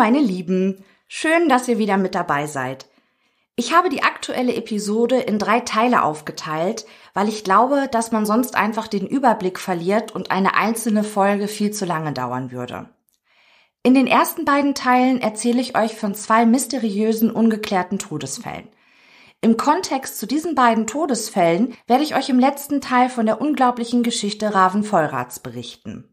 meine Lieben, schön, dass ihr wieder mit dabei seid. Ich habe die aktuelle Episode in drei Teile aufgeteilt, weil ich glaube, dass man sonst einfach den Überblick verliert und eine einzelne Folge viel zu lange dauern würde. In den ersten beiden Teilen erzähle ich euch von zwei mysteriösen, ungeklärten Todesfällen. Im Kontext zu diesen beiden Todesfällen werde ich euch im letzten Teil von der unglaublichen Geschichte Raven Vollrats berichten.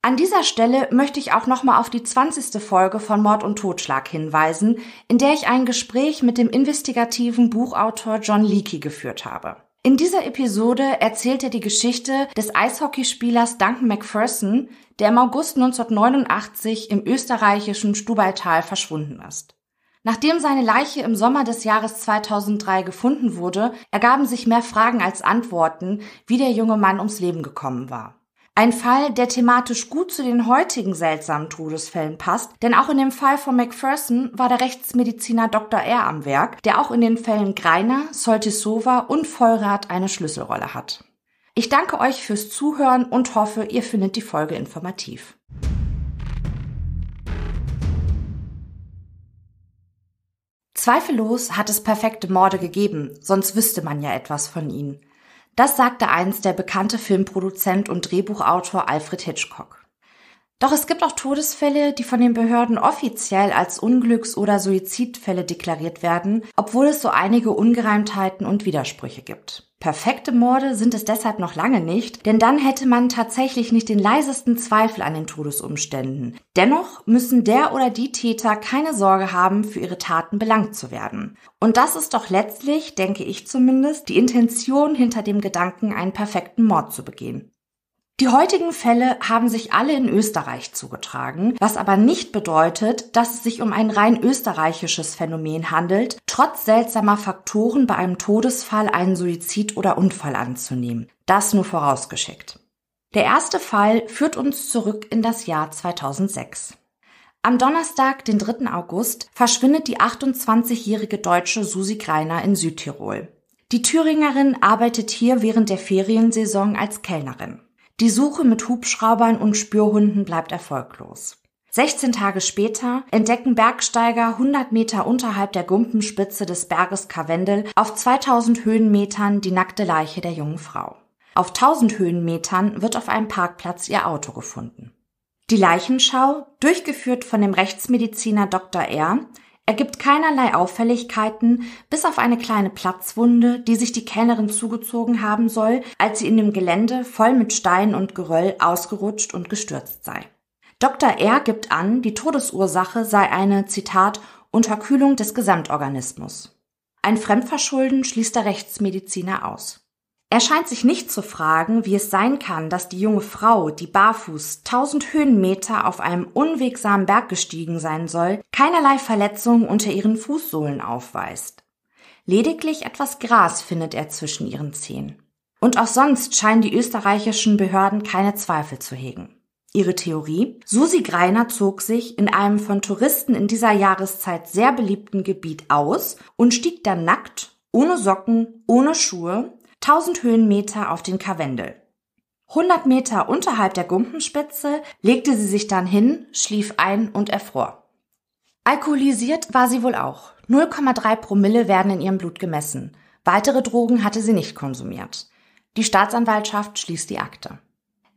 An dieser Stelle möchte ich auch nochmal auf die 20. Folge von Mord und Totschlag hinweisen, in der ich ein Gespräch mit dem investigativen Buchautor John Leakey geführt habe. In dieser Episode erzählt er die Geschichte des Eishockeyspielers Duncan McPherson, der im August 1989 im österreichischen Stubaital verschwunden ist. Nachdem seine Leiche im Sommer des Jahres 2003 gefunden wurde, ergaben sich mehr Fragen als Antworten, wie der junge Mann ums Leben gekommen war. Ein Fall, der thematisch gut zu den heutigen seltsamen Todesfällen passt, denn auch in dem Fall von Macpherson war der Rechtsmediziner Dr. R. am Werk, der auch in den Fällen Greiner, Soltisova und Vollrath eine Schlüsselrolle hat. Ich danke euch fürs Zuhören und hoffe, ihr findet die Folge informativ. Zweifellos hat es perfekte Morde gegeben, sonst wüsste man ja etwas von ihnen. Das sagte einst der bekannte Filmproduzent und Drehbuchautor Alfred Hitchcock. Doch es gibt auch Todesfälle, die von den Behörden offiziell als Unglücks- oder Suizidfälle deklariert werden, obwohl es so einige Ungereimtheiten und Widersprüche gibt. Perfekte Morde sind es deshalb noch lange nicht, denn dann hätte man tatsächlich nicht den leisesten Zweifel an den Todesumständen. Dennoch müssen der oder die Täter keine Sorge haben, für ihre Taten belangt zu werden. Und das ist doch letztlich, denke ich zumindest, die Intention hinter dem Gedanken, einen perfekten Mord zu begehen. Die heutigen Fälle haben sich alle in Österreich zugetragen, was aber nicht bedeutet, dass es sich um ein rein österreichisches Phänomen handelt, trotz seltsamer Faktoren bei einem Todesfall einen Suizid oder Unfall anzunehmen. Das nur vorausgeschickt. Der erste Fall führt uns zurück in das Jahr 2006. Am Donnerstag, den 3. August, verschwindet die 28-jährige Deutsche Susi Greiner in Südtirol. Die Thüringerin arbeitet hier während der Feriensaison als Kellnerin. Die Suche mit Hubschraubern und Spürhunden bleibt erfolglos. 16 Tage später entdecken Bergsteiger 100 Meter unterhalb der Gumpenspitze des Berges Karwendel auf 2000 Höhenmetern die nackte Leiche der jungen Frau. Auf 1000 Höhenmetern wird auf einem Parkplatz ihr Auto gefunden. Die Leichenschau, durchgeführt von dem Rechtsmediziner Dr. R., ergibt keinerlei Auffälligkeiten, bis auf eine kleine Platzwunde, die sich die Kellnerin zugezogen haben soll, als sie in dem Gelände voll mit Stein und Geröll ausgerutscht und gestürzt sei. Dr. R. gibt an, die Todesursache sei eine, Zitat, Unterkühlung des Gesamtorganismus. Ein Fremdverschulden schließt der Rechtsmediziner aus. Er scheint sich nicht zu fragen, wie es sein kann, dass die junge Frau, die barfuß tausend Höhenmeter auf einem unwegsamen Berg gestiegen sein soll, keinerlei Verletzungen unter ihren Fußsohlen aufweist. Lediglich etwas Gras findet er zwischen ihren Zehen. Und auch sonst scheinen die österreichischen Behörden keine Zweifel zu hegen. Ihre Theorie? Susi Greiner zog sich in einem von Touristen in dieser Jahreszeit sehr beliebten Gebiet aus und stieg dann nackt, ohne Socken, ohne Schuhe 1000 Höhenmeter auf den Karwendel. 100 Meter unterhalb der Gumpenspitze legte sie sich dann hin, schlief ein und erfror. Alkoholisiert war sie wohl auch. 0,3 Promille werden in ihrem Blut gemessen. Weitere Drogen hatte sie nicht konsumiert. Die Staatsanwaltschaft schließt die Akte.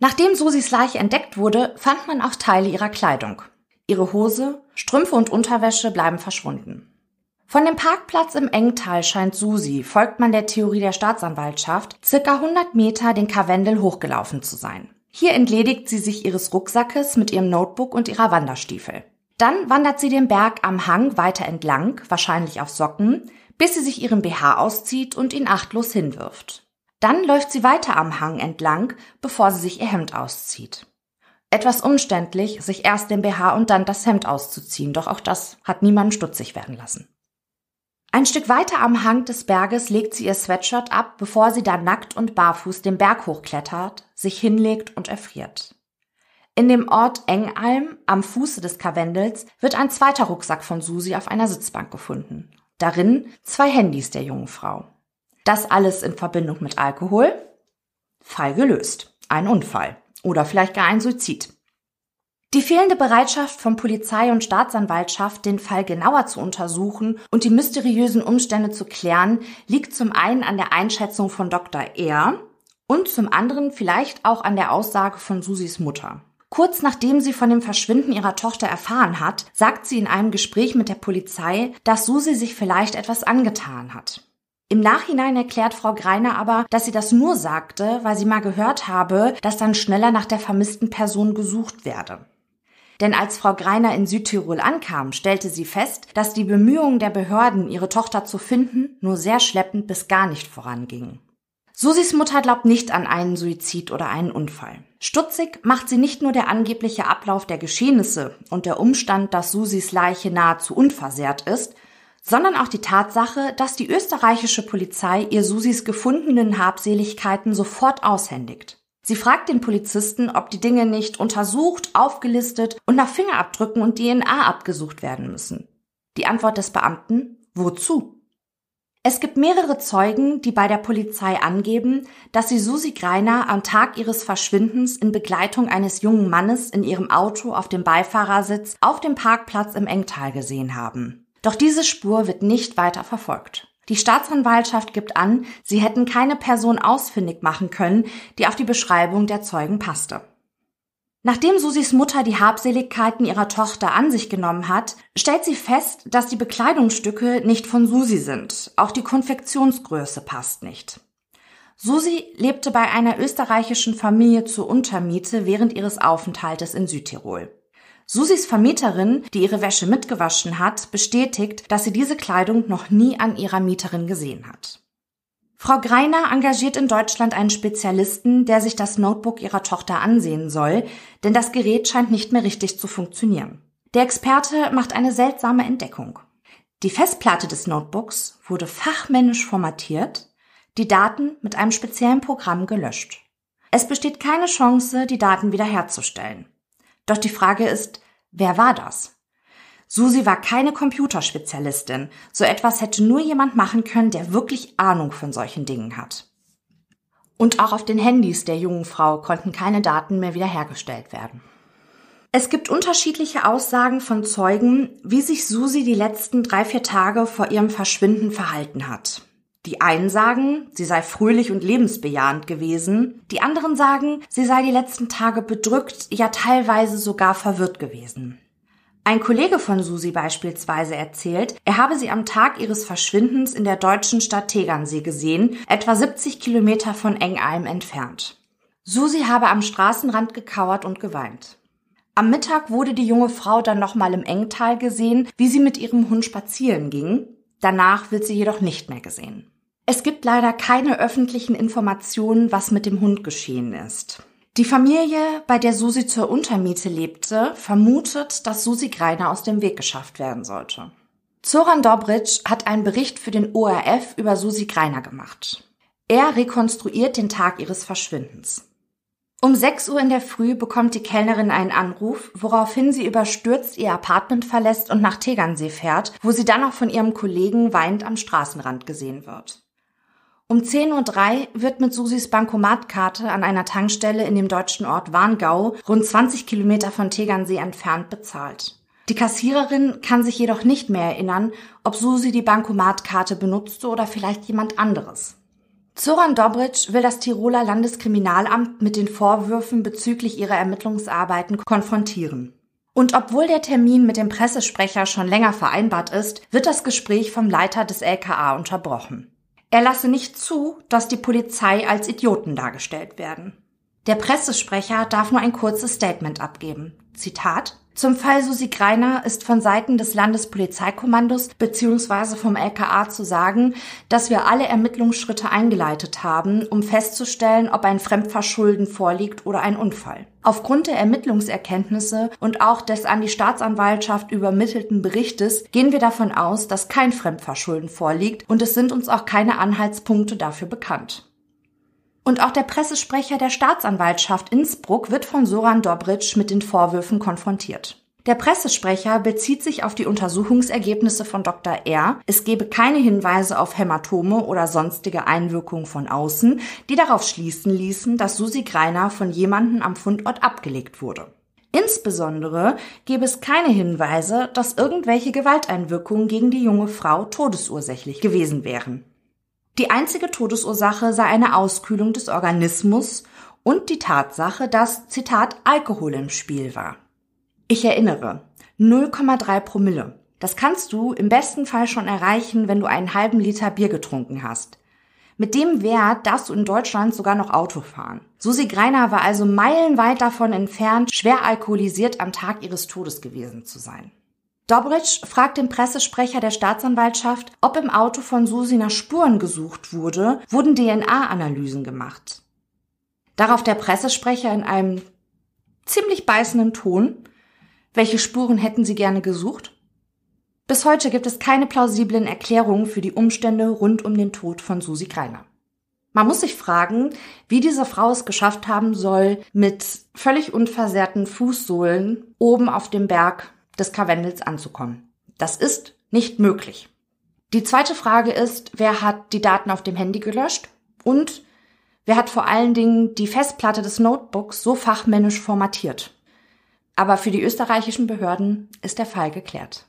Nachdem Susis Leiche entdeckt wurde, fand man auch Teile ihrer Kleidung. Ihre Hose, Strümpfe und Unterwäsche bleiben verschwunden. Von dem Parkplatz im Engtal scheint Susi, folgt man der Theorie der Staatsanwaltschaft, circa 100 Meter den Karwendel hochgelaufen zu sein. Hier entledigt sie sich ihres Rucksackes mit ihrem Notebook und ihrer Wanderstiefel. Dann wandert sie den Berg am Hang weiter entlang, wahrscheinlich auf Socken, bis sie sich ihren BH auszieht und ihn achtlos hinwirft. Dann läuft sie weiter am Hang entlang, bevor sie sich ihr Hemd auszieht. Etwas umständlich, sich erst den BH und dann das Hemd auszuziehen, doch auch das hat niemanden stutzig werden lassen. Ein Stück weiter am Hang des Berges legt sie ihr Sweatshirt ab, bevor sie dann nackt und barfuß den Berg hochklettert, sich hinlegt und erfriert. In dem Ort Engalm am Fuße des Karwendels wird ein zweiter Rucksack von Susi auf einer Sitzbank gefunden. Darin zwei Handys der jungen Frau. Das alles in Verbindung mit Alkohol? Fall gelöst. Ein Unfall. Oder vielleicht gar ein Suizid. Die fehlende Bereitschaft von Polizei und Staatsanwaltschaft, den Fall genauer zu untersuchen und die mysteriösen Umstände zu klären, liegt zum einen an der Einschätzung von Dr. R. und zum anderen vielleicht auch an der Aussage von Susis Mutter. Kurz nachdem sie von dem Verschwinden ihrer Tochter erfahren hat, sagt sie in einem Gespräch mit der Polizei, dass Susi sich vielleicht etwas angetan hat. Im Nachhinein erklärt Frau Greiner aber, dass sie das nur sagte, weil sie mal gehört habe, dass dann schneller nach der vermissten Person gesucht werde. Denn als Frau Greiner in Südtirol ankam, stellte sie fest, dass die Bemühungen der Behörden, ihre Tochter zu finden, nur sehr schleppend bis gar nicht vorangingen. Susis Mutter glaubt nicht an einen Suizid oder einen Unfall. Stutzig macht sie nicht nur der angebliche Ablauf der Geschehnisse und der Umstand, dass Susis Leiche nahezu unversehrt ist, sondern auch die Tatsache, dass die österreichische Polizei ihr Susis gefundenen Habseligkeiten sofort aushändigt. Sie fragt den Polizisten, ob die Dinge nicht untersucht, aufgelistet und nach Fingerabdrücken und DNA abgesucht werden müssen. Die Antwort des Beamten, wozu? Es gibt mehrere Zeugen, die bei der Polizei angeben, dass sie Susi Greiner am Tag ihres Verschwindens in Begleitung eines jungen Mannes in ihrem Auto auf dem Beifahrersitz auf dem Parkplatz im Engtal gesehen haben. Doch diese Spur wird nicht weiter verfolgt. Die Staatsanwaltschaft gibt an, sie hätten keine Person ausfindig machen können, die auf die Beschreibung der Zeugen passte. Nachdem Susis Mutter die Habseligkeiten ihrer Tochter an sich genommen hat, stellt sie fest, dass die Bekleidungsstücke nicht von Susi sind. Auch die Konfektionsgröße passt nicht. Susi lebte bei einer österreichischen Familie zur Untermiete während ihres Aufenthaltes in Südtirol. Susis Vermieterin, die ihre Wäsche mitgewaschen hat, bestätigt, dass sie diese Kleidung noch nie an ihrer Mieterin gesehen hat. Frau Greiner engagiert in Deutschland einen Spezialisten, der sich das Notebook ihrer Tochter ansehen soll, denn das Gerät scheint nicht mehr richtig zu funktionieren. Der Experte macht eine seltsame Entdeckung. Die Festplatte des Notebooks wurde fachmännisch formatiert, die Daten mit einem speziellen Programm gelöscht. Es besteht keine Chance, die Daten wiederherzustellen. Doch die Frage ist, wer war das? Susi war keine Computerspezialistin. So etwas hätte nur jemand machen können, der wirklich Ahnung von solchen Dingen hat. Und auch auf den Handys der jungen Frau konnten keine Daten mehr wiederhergestellt werden. Es gibt unterschiedliche Aussagen von Zeugen, wie sich Susi die letzten drei, vier Tage vor ihrem Verschwinden verhalten hat. Die einen sagen, sie sei fröhlich und lebensbejahend gewesen, die anderen sagen, sie sei die letzten Tage bedrückt, ja teilweise sogar verwirrt gewesen. Ein Kollege von Susi beispielsweise erzählt, er habe sie am Tag ihres Verschwindens in der deutschen Stadt Tegernsee gesehen, etwa 70 Kilometer von Engalm entfernt. Susi habe am Straßenrand gekauert und geweint. Am Mittag wurde die junge Frau dann nochmal im Engtal gesehen, wie sie mit ihrem Hund spazieren ging. Danach wird sie jedoch nicht mehr gesehen. Es gibt leider keine öffentlichen Informationen, was mit dem Hund geschehen ist. Die Familie, bei der Susi zur Untermiete lebte, vermutet, dass Susi Greiner aus dem Weg geschafft werden sollte. Zoran Dobric hat einen Bericht für den ORF über Susi Greiner gemacht. Er rekonstruiert den Tag ihres Verschwindens. Um 6 Uhr in der Früh bekommt die Kellnerin einen Anruf, woraufhin sie überstürzt ihr Apartment verlässt und nach Tegernsee fährt, wo sie dann auch von ihrem Kollegen weinend am Straßenrand gesehen wird. Um 10.03 Uhr wird mit Susis Bankomatkarte an einer Tankstelle in dem deutschen Ort Warngau, rund 20 Kilometer von Tegernsee entfernt, bezahlt. Die Kassiererin kann sich jedoch nicht mehr erinnern, ob Susi die Bankomatkarte benutzte oder vielleicht jemand anderes. Zoran Dobric will das Tiroler Landeskriminalamt mit den Vorwürfen bezüglich ihrer Ermittlungsarbeiten konfrontieren. Und obwohl der Termin mit dem Pressesprecher schon länger vereinbart ist, wird das Gespräch vom Leiter des LKA unterbrochen. Er lasse nicht zu, dass die Polizei als Idioten dargestellt werden. Der Pressesprecher darf nur ein kurzes Statement abgeben. Zitat zum Fall Susi Greiner ist von Seiten des Landespolizeikommandos bzw. vom LKA zu sagen, dass wir alle Ermittlungsschritte eingeleitet haben, um festzustellen, ob ein Fremdverschulden vorliegt oder ein Unfall. Aufgrund der Ermittlungserkenntnisse und auch des an die Staatsanwaltschaft übermittelten Berichtes gehen wir davon aus, dass kein Fremdverschulden vorliegt und es sind uns auch keine Anhaltspunkte dafür bekannt. Und auch der Pressesprecher der Staatsanwaltschaft Innsbruck wird von Soran Dobric mit den Vorwürfen konfrontiert. Der Pressesprecher bezieht sich auf die Untersuchungsergebnisse von Dr. R. Es gebe keine Hinweise auf Hämatome oder sonstige Einwirkungen von außen, die darauf schließen ließen, dass Susi Greiner von jemandem am Fundort abgelegt wurde. Insbesondere gäbe es keine Hinweise, dass irgendwelche Gewalteinwirkungen gegen die junge Frau todesursächlich gewesen wären. Die einzige Todesursache sei eine Auskühlung des Organismus und die Tatsache, dass, Zitat, Alkohol im Spiel war. Ich erinnere, 0,3 Promille. Das kannst du im besten Fall schon erreichen, wenn du einen halben Liter Bier getrunken hast. Mit dem Wert darfst du in Deutschland sogar noch Auto fahren. Susi Greiner war also meilenweit davon entfernt, schwer alkoholisiert am Tag ihres Todes gewesen zu sein. Dobritsch fragt den Pressesprecher der Staatsanwaltschaft, ob im Auto von Susi nach Spuren gesucht wurde, wurden DNA-Analysen gemacht. Darauf der Pressesprecher in einem ziemlich beißenden Ton, welche Spuren hätten Sie gerne gesucht? Bis heute gibt es keine plausiblen Erklärungen für die Umstände rund um den Tod von Susi Greiner. Man muss sich fragen, wie diese Frau es geschafft haben soll, mit völlig unversehrten Fußsohlen oben auf dem Berg des Karwendels anzukommen. Das ist nicht möglich. Die zweite Frage ist, wer hat die Daten auf dem Handy gelöscht und wer hat vor allen Dingen die Festplatte des Notebooks so fachmännisch formatiert. Aber für die österreichischen Behörden ist der Fall geklärt.